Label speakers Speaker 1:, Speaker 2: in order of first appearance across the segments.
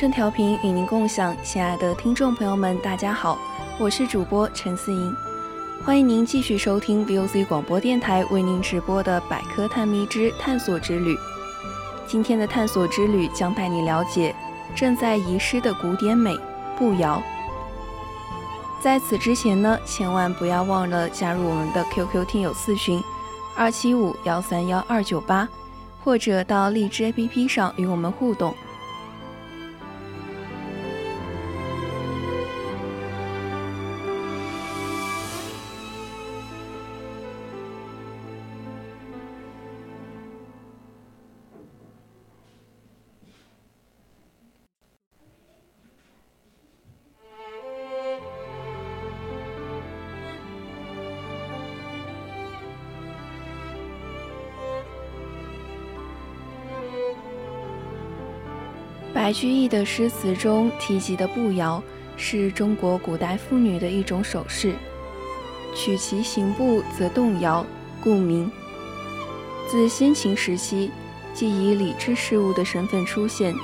Speaker 1: 春调频与您共享，亲爱的听众朋友们，大家好，我是主播陈思莹，欢迎您继续收听 VOC 广播电台为您直播的《百科探秘之探索之旅》。今天的探索之旅将带你了解正在遗失的古典美——步摇。在此之前呢，千万不要忘了加入我们的 QQ 听友四群二七五幺三幺二九八，或者到荔枝 APP 上与我们互动。白居易的诗词中提及的步摇，是中国古代妇女的一种首饰，取其行步则动摇，故名。自先秦时期，即以礼制事物的身份出现，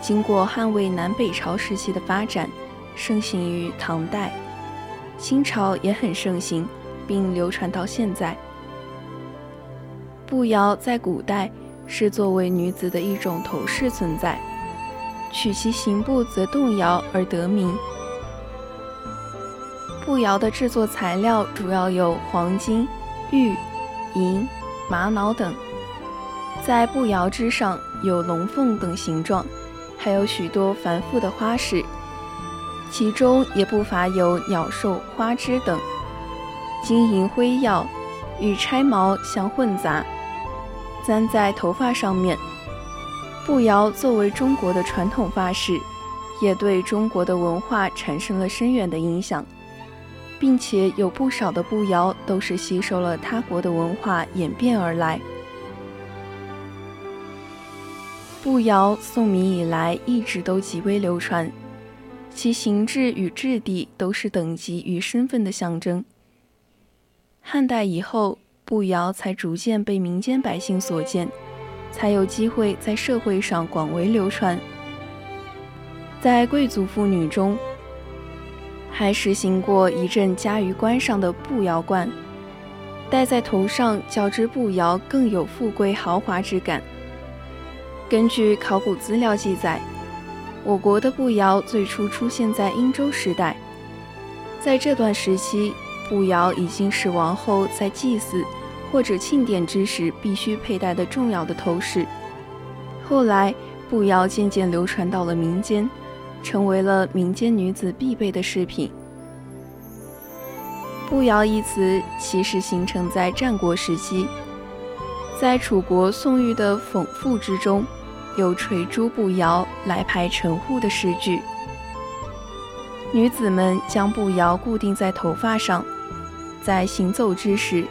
Speaker 1: 经过汉魏南北朝时期的发展，盛行于唐代，清朝也很盛行，并流传到现在。步摇在古代是作为女子的一种头饰存在。取其形步则动摇而得名。步摇的制作材料主要有黄金、玉、银、玛瑙等，在步摇之上有龙凤等形状，还有许多繁复的花饰，其中也不乏有鸟兽、花枝等，金银辉耀，与钗毛相混杂，簪在头发上面。步摇作为中国的传统发饰，也对中国的文化产生了深远的影响，并且有不少的步摇都是吸收了他国的文化演变而来。步摇宋明以来一直都极为流传，其形制与质地都是等级与身份的象征。汉代以后，步摇才逐渐被民间百姓所见。才有机会在社会上广为流传。在贵族妇女中，还实行过一阵加于冠上的步摇冠，戴在头上较之步摇更有富贵豪华之感。根据考古资料记载，我国的步摇最初出现在殷周时代，在这段时期，步摇已经是王后在祭祀。或者庆典之时必须佩戴的重要的头饰。后来，步摇渐渐流传到了民间，成为了民间女子必备的饰品。步摇一词其实形成在战国时期，在楚国宋玉的《讽赋》之中，有垂珠步摇来排陈户的诗句。女子们将步摇固定在头发上，在行走之时。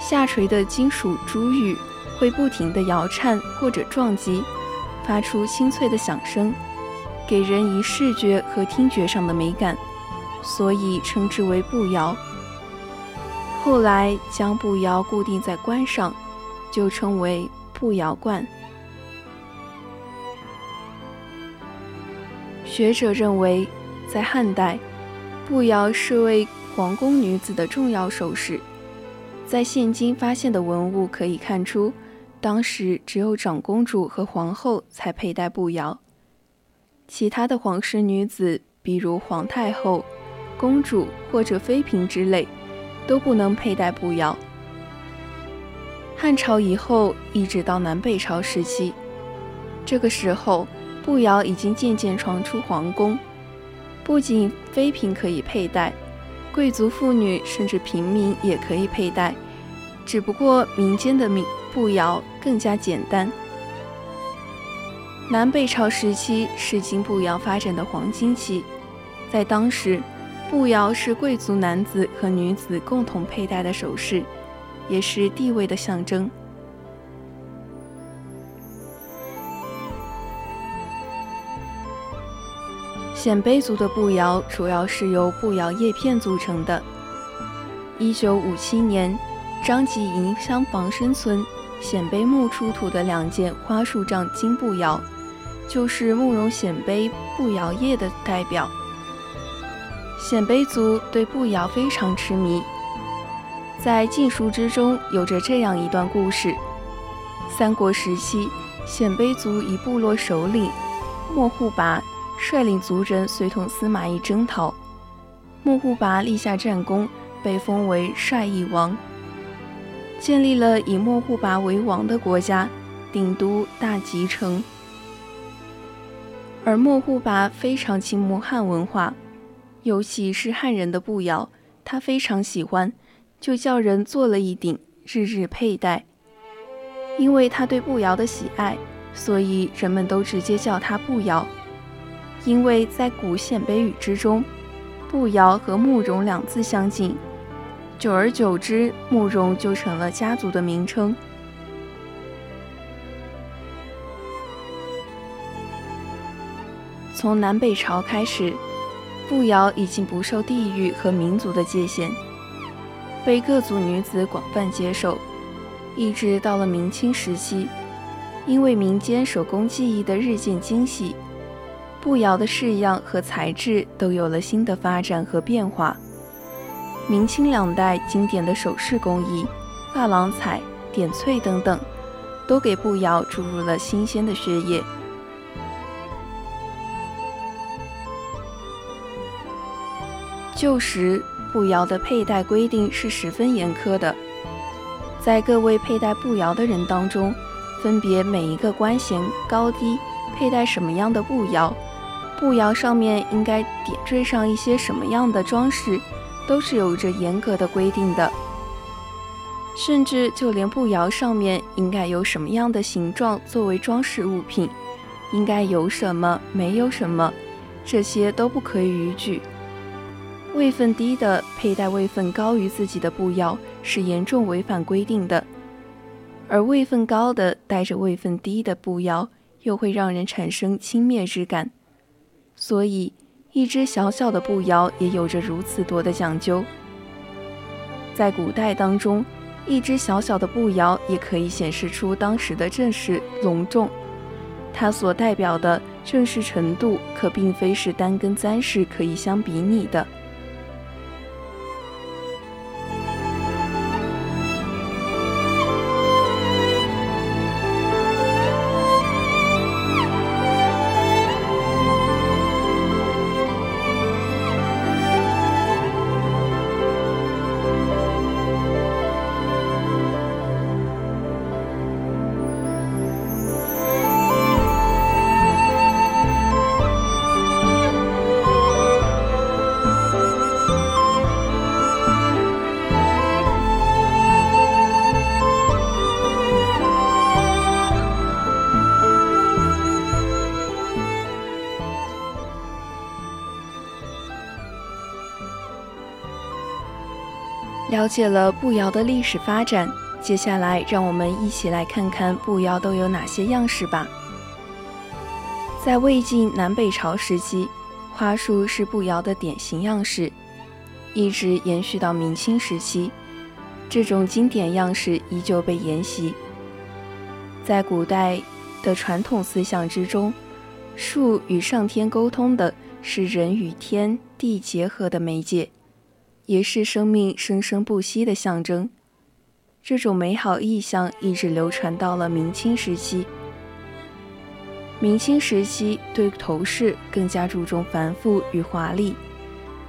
Speaker 1: 下垂的金属珠玉会不停地摇颤或者撞击，发出清脆的响声，给人以视觉和听觉上的美感，所以称之为步摇。后来将步摇固定在冠上，就称为步摇冠。学者认为，在汉代，步摇是为皇宫女子的重要首饰。在现今发现的文物可以看出，当时只有长公主和皇后才佩戴步摇，其他的皇室女子，比如皇太后、公主或者妃嫔之类，都不能佩戴步摇。汉朝以后，一直到南北朝时期，这个时候。步摇已经渐渐传出皇宫，不仅妃嫔可以佩戴，贵族妇女甚至平民也可以佩戴，只不过民间的民步摇更加简单。南北朝时期是金步摇发展的黄金期，在当时，步摇是贵族男子和女子共同佩戴的首饰，也是地位的象征。鲜卑族的步摇主要是由步摇叶片组成的。一九五七年，张集营乡房生村鲜卑墓出土的两件花树杖金步摇，就是慕容鲜卑步摇叶的代表。鲜卑族对步摇非常痴迷，在禁书之中有着这样一段故事：三国时期，鲜卑族一部落首领莫护拔。率领族人随同司马懿征讨，莫护拔立下战功，被封为帅义王，建立了以莫护拔为王的国家，定都大吉城。而莫护拔非常倾慕汉文化，尤其是汉人的步摇，他非常喜欢，就叫人做了一顶，日日佩戴。因为他对步摇的喜爱，所以人们都直接叫他步摇。因为在古鲜卑语之中，步摇和慕容两字相近，久而久之，慕容就成了家族的名称。从南北朝开始，步摇已经不受地域和民族的界限，被各族女子广泛接受，一直到了明清时期，因为民间手工技艺的日渐精细。步摇的式样和材质都有了新的发展和变化。明清两代经典的首饰工艺，珐琅彩、点翠等等，都给步摇注入了新鲜的血液。旧时步摇的佩戴规定是十分严苛的，在各位佩戴步摇的人当中，分别每一个官衔高低，佩戴什么样的步摇。步摇上面应该点缀上一些什么样的装饰，都是有着严格的规定的。甚至就连步摇上面应该有什么样的形状作为装饰物品，应该有什么没有什么，这些都不可以逾矩。位分低的佩戴位分高于自己的步摇是严重违反规定的，而位分高的戴着位分低的步摇，又会让人产生轻蔑之感。所以，一只小小的步摇也有着如此多的讲究。在古代当中，一只小小的步摇也可以显示出当时的正式隆重，它所代表的正式程度，可并非是单根簪饰可以相比拟的。了解了步摇的历史发展，接下来让我们一起来看看步摇都有哪些样式吧。在魏晋南北朝时期，花束是步摇的典型样式，一直延续到明清时期，这种经典样式依旧被沿袭，在古代的传统思想之中，树与上天沟通的是人与天地结合的媒介，也是生命生生不息的象征。这种美好意象一直流传到了明清时期。明清时期对头饰更加注重繁复与华丽，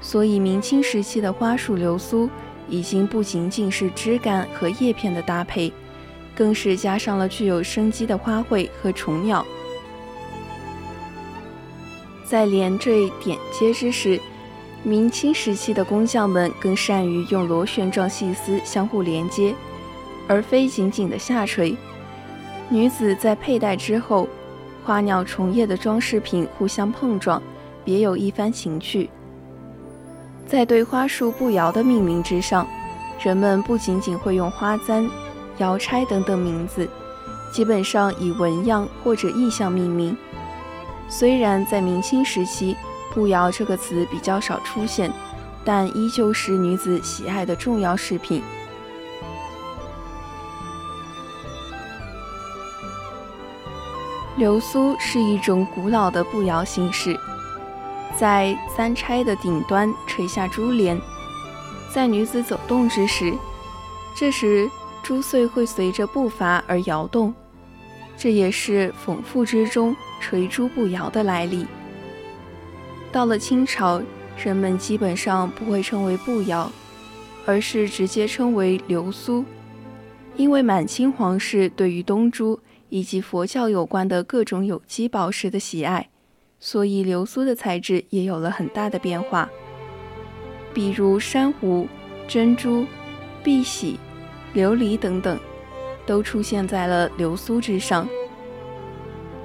Speaker 1: 所以明清时期的花束流苏已经不仅仅是枝干和叶片的搭配。更是加上了具有生机的花卉和虫鸟。在连缀点接之时，明清时期的工匠们更善于用螺旋状细丝相互连接，而非紧紧的下垂。女子在佩戴之后，花鸟虫叶的装饰品互相碰撞，别有一番情趣。在对花束步摇的命名之上，人们不仅仅会用花簪。邮差等等名字，基本上以纹样或者意象命名。虽然在明清时期“步摇”这个词比较少出现，但依旧是女子喜爱的重要饰品。流苏是一种古老的步摇形式，在簪钗的顶端垂下珠帘，在女子走动之时，这时。珠穗会随着步伐而摇动，这也是讽妇之中垂珠步摇的来历。到了清朝，人们基本上不会称为步摇，而是直接称为流苏。因为满清皇室对于东珠以及佛教有关的各种有机宝石的喜爱，所以流苏的材质也有了很大的变化，比如珊瑚、珍珠、碧玺。琉璃等等，都出现在了流苏之上。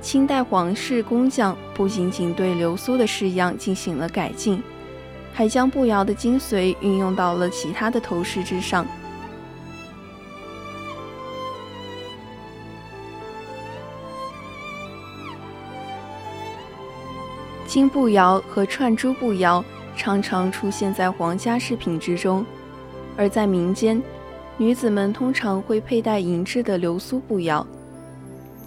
Speaker 1: 清代皇室工匠不仅仅对流苏的式样进行了改进，还将步摇的精髓运用到了其他的头饰之上。金步摇和串珠步摇常常出现在皇家饰品之中，而在民间。女子们通常会佩戴银质的流苏步摇，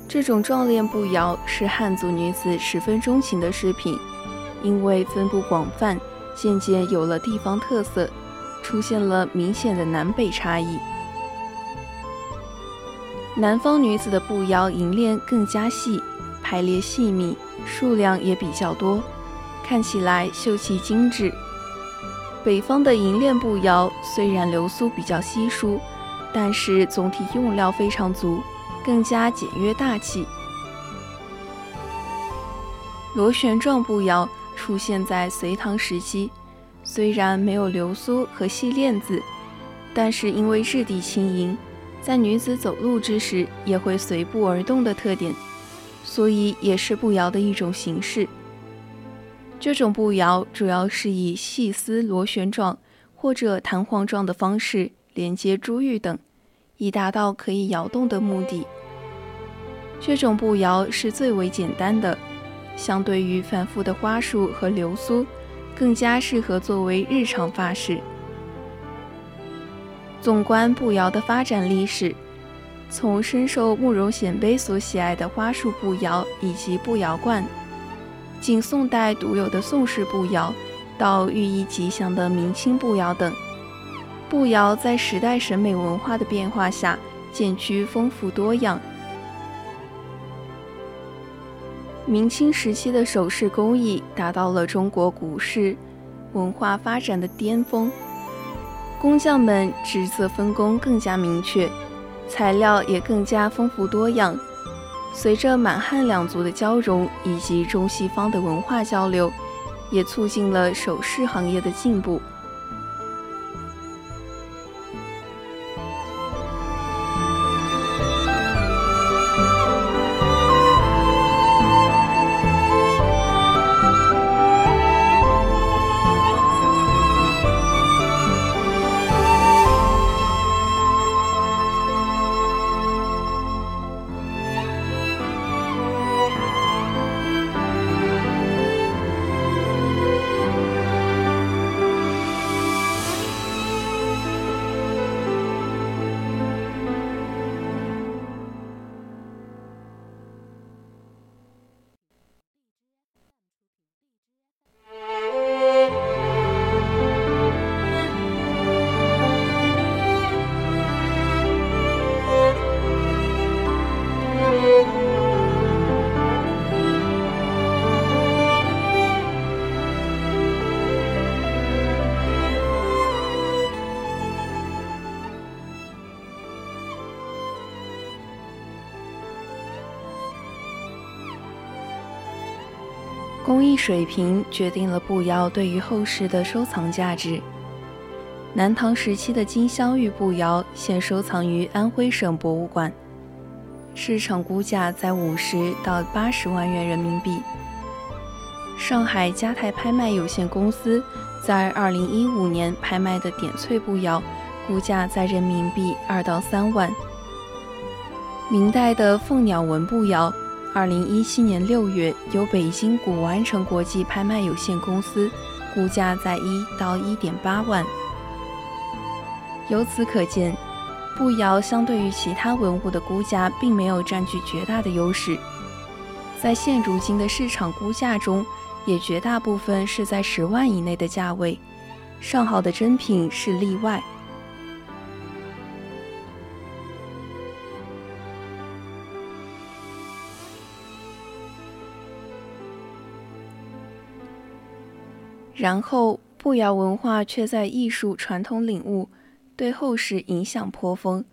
Speaker 1: 这种壮链步摇是汉族女子十分钟情的饰品，因为分布广泛，渐渐有了地方特色，出现了明显的南北差异。南方女子的步摇银链更加细，排列细密，数量也比较多，看起来秀气精致。北方的银链步摇虽然流苏比较稀疏，但是总体用料非常足，更加简约大气。螺旋状步摇出现在隋唐时期，虽然没有流苏和细链子，但是因为质地轻盈，在女子走路之时也会随步而动的特点，所以也是步摇的一种形式。这种步摇主要是以细丝螺旋状或者弹簧状的方式连接珠玉等，以达到可以摇动的目的。这种步摇是最为简单的，相对于繁复的花束和流苏，更加适合作为日常发饰。纵观步摇的发展历史，从深受慕容显卑所喜爱的花束步摇以及步摇冠。仅宋代独有的宋式步摇，到寓意吉祥的明清步摇等，步摇在时代审美文化的变化下渐趋丰富多样。明清时期的首饰工艺达到了中国古式文化发展的巅峰，工匠们职责分工更加明确，材料也更加丰富多样。随着满汉两族的交融以及中西方的文化交流，也促进了首饰行业的进步。工艺水平决定了步摇对于后世的收藏价值。南唐时期的金镶玉步摇现收藏于安徽省博物馆，市场估价在五十到八十万元人民币。上海嘉泰拍卖有限公司在二零一五年拍卖的点翠步摇，估价在人民币二到三万。明代的凤鸟纹步摇，二零一七年六月由北京古玩城国际拍卖有限公司估价在一到一点八万。由此可见，步摇相对于其他文物的估价并没有占据绝大的优势，在现如今的市场估价中，也绝大部分是在十万以内的价位，上好的真品是例外。然后，步摇文化却在艺术传统领悟，对后世影响颇丰。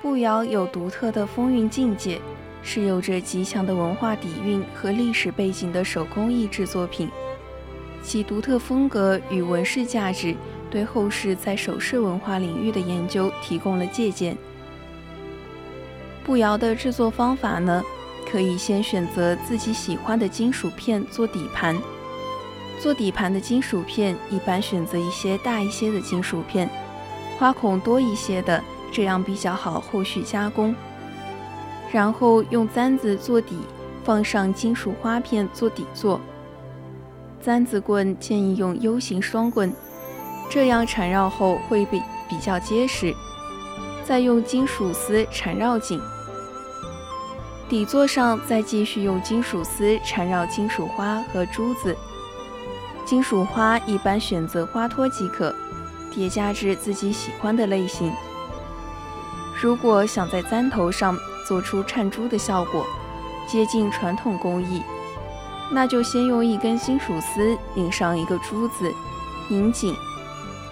Speaker 1: 步摇有独特的风韵境界，是有着极强的文化底蕴和历史背景的手工艺制作品，其独特风格与纹饰价值，对后世在首饰文化领域的研究提供了借鉴。步摇的制作方法呢，可以先选择自己喜欢的金属片做底盘。做底盘的金属片一般选择一些大一些的金属片，花孔多一些的，这样比较好后续加工。然后用簪子做底，放上金属花片做底座。簪子棍建议用 U 型双棍，这样缠绕后会比比较结实。再用金属丝缠绕紧。底座上再继续用金属丝缠绕金属花和珠子。金属花一般选择花托即可，叠加至自己喜欢的类型。如果想在簪头上做出串珠的效果，接近传统工艺，那就先用一根金属丝拧上一个珠子，拧紧，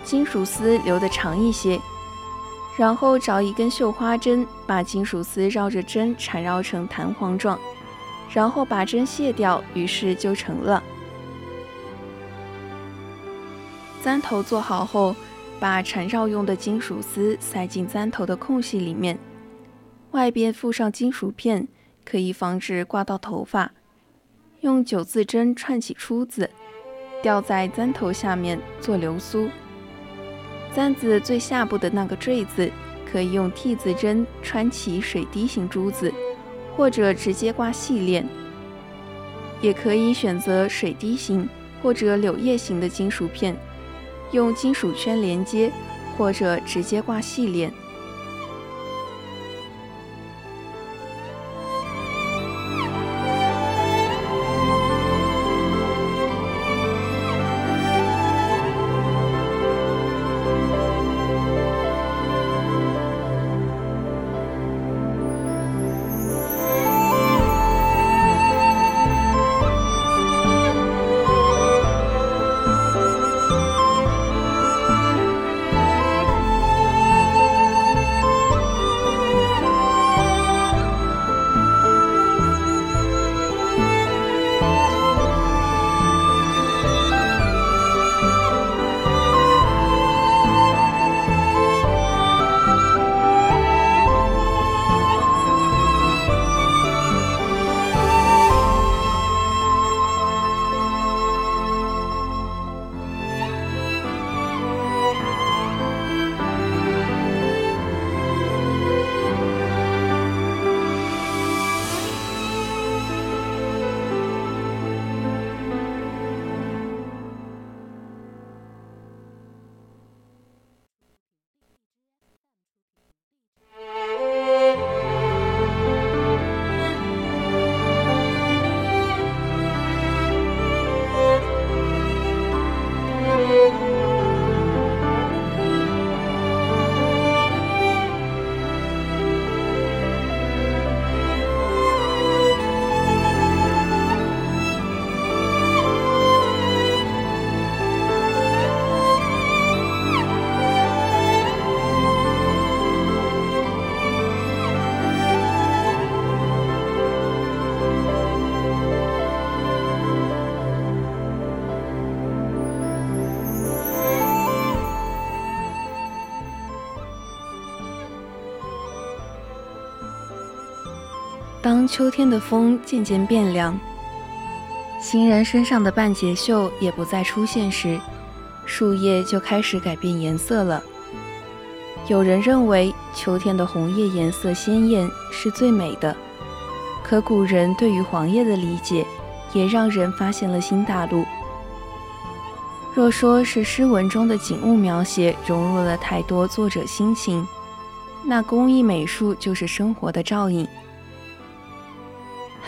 Speaker 1: 金属丝留得长一些，然后找一根绣花针，把金属丝绕着针缠绕成弹簧状，然后把针卸掉，于是就成了。簪头做好后，把缠绕用的金属丝塞进簪头的空隙里面，外边附上金属片，可以防止刮到头发。用九字针串起珠子，吊在簪头下面做流苏。簪子最下部的那个坠子，可以用 T 字针穿起水滴形珠子，或者直接挂细链，也可以选择水滴形或者柳叶形的金属片。用金属圈连接，或者直接挂细链。当秋天的风渐渐变凉，行人身上的半截袖也不再出现时，树叶就开始改变颜色了。有人认为秋天的红叶颜色鲜艳，是最美的。可古人对于黄叶的理解，也让人发现了新大陆。若说是诗文中的景物描写融入了太多作者心情，那工艺美术就是生活的照应。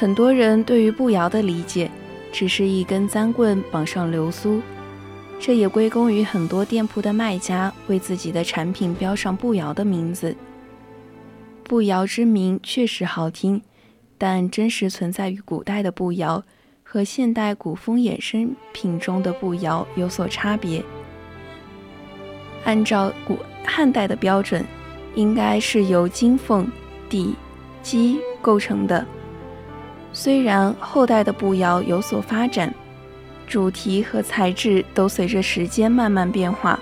Speaker 1: 很多人对于步摇的理解，只是一根簪棍绑上流苏，这也归功于很多店铺的卖家为自己的产品标上步摇的名字。步摇之名确实好听，但真实存在于古代的步摇和现代古风衍生品中的步摇有所差别。按照古汉代的标准，应该是由金凤、底、鸡构成的。虽然后代的步摇有所发展，主题和材质都随着时间慢慢变化，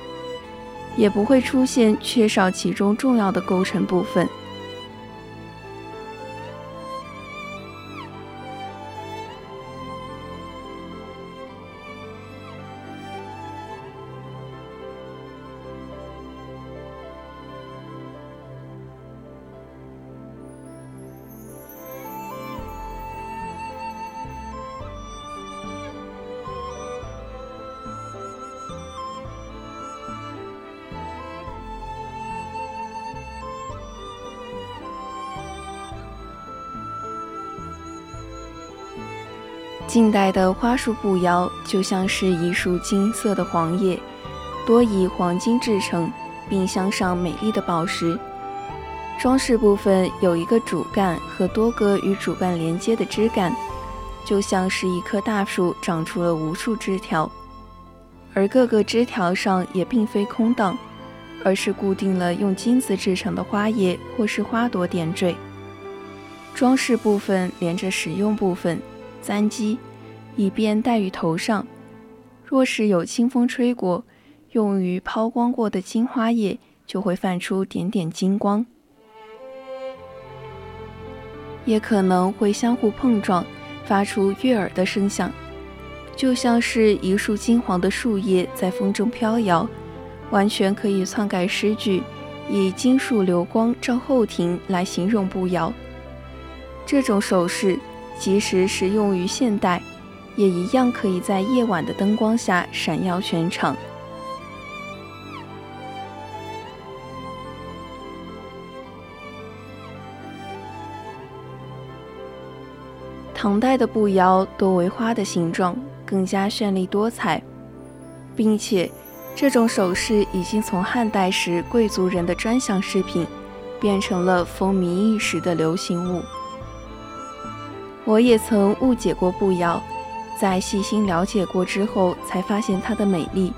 Speaker 1: 也不会出现缺少其中重要的构成部分。近代的花束步摇就像是一束金色的黄叶，多以黄金制成，并镶上美丽的宝石。装饰部分有一个主干和多个与主干连接的枝干，就像是一棵大树长出了无数枝条，而各个枝条上也并非空荡，而是固定了用金子制成的花叶或是花朵点缀。装饰部分连着实用部分。簪基，以便戴于头上。若是有清风吹过，用于抛光过的金花叶就会泛出点点金光，也可能会相互碰撞，发出悦耳的声响，就像是一束金黄的树叶在风中飘摇，完全可以篡改诗句，以“金树流光照后庭”来形容步摇。这种手势。即使是用于现代，也一样可以在夜晚的灯光下闪耀全场。唐代的步摇多为花的形状，更加绚丽多彩，并且这种首饰已经从汉代时贵族人的专享饰品，变成了风靡一时的流行物。我也曾误解过步摇，在细心了解过之后，才发现它的美丽，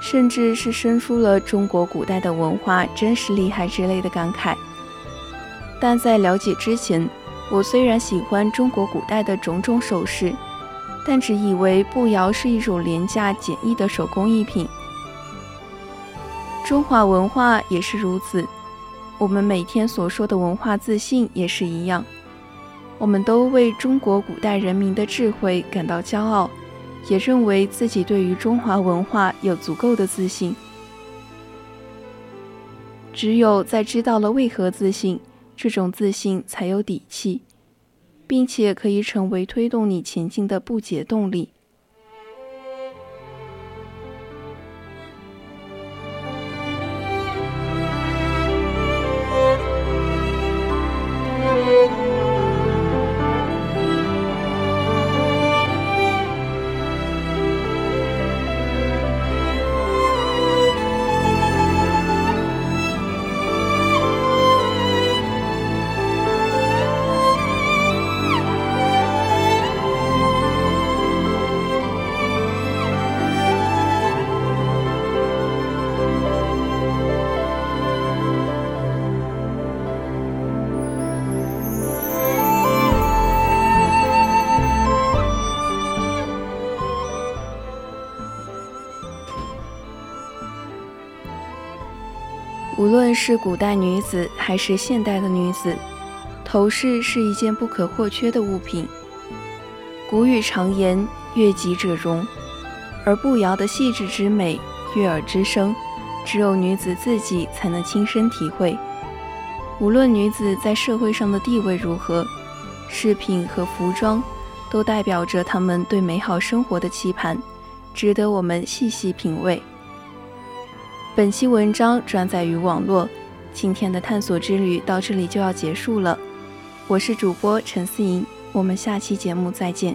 Speaker 1: 甚至是生出了中国古代的文化真是厉害之类的感慨。但在了解之前，我虽然喜欢中国古代的种种首饰，但只以为步摇是一种廉价简易的手工艺品。中华文化也是如此，我们每天所说的文化自信也是一样。我们都为中国古代人民的智慧感到骄傲，也认为自己对于中华文化有足够的自信。只有在知道了为何自信，这种自信才有底气，并且可以成为推动你前进的不竭动力。无论是古代女子还是现代的女子，头饰是一件不可或缺的物品。古语常言“悦己者容”，而步摇的细致之美、悦耳之声，只有女子自己才能亲身体会。无论女子在社会上的地位如何，饰品和服装都代表着她们对美好生活的期盼，值得我们细细品味。本期文章转载于网络，今天的探索之旅到这里就要结束了。我是主播陈思莹，我们下期节目再见。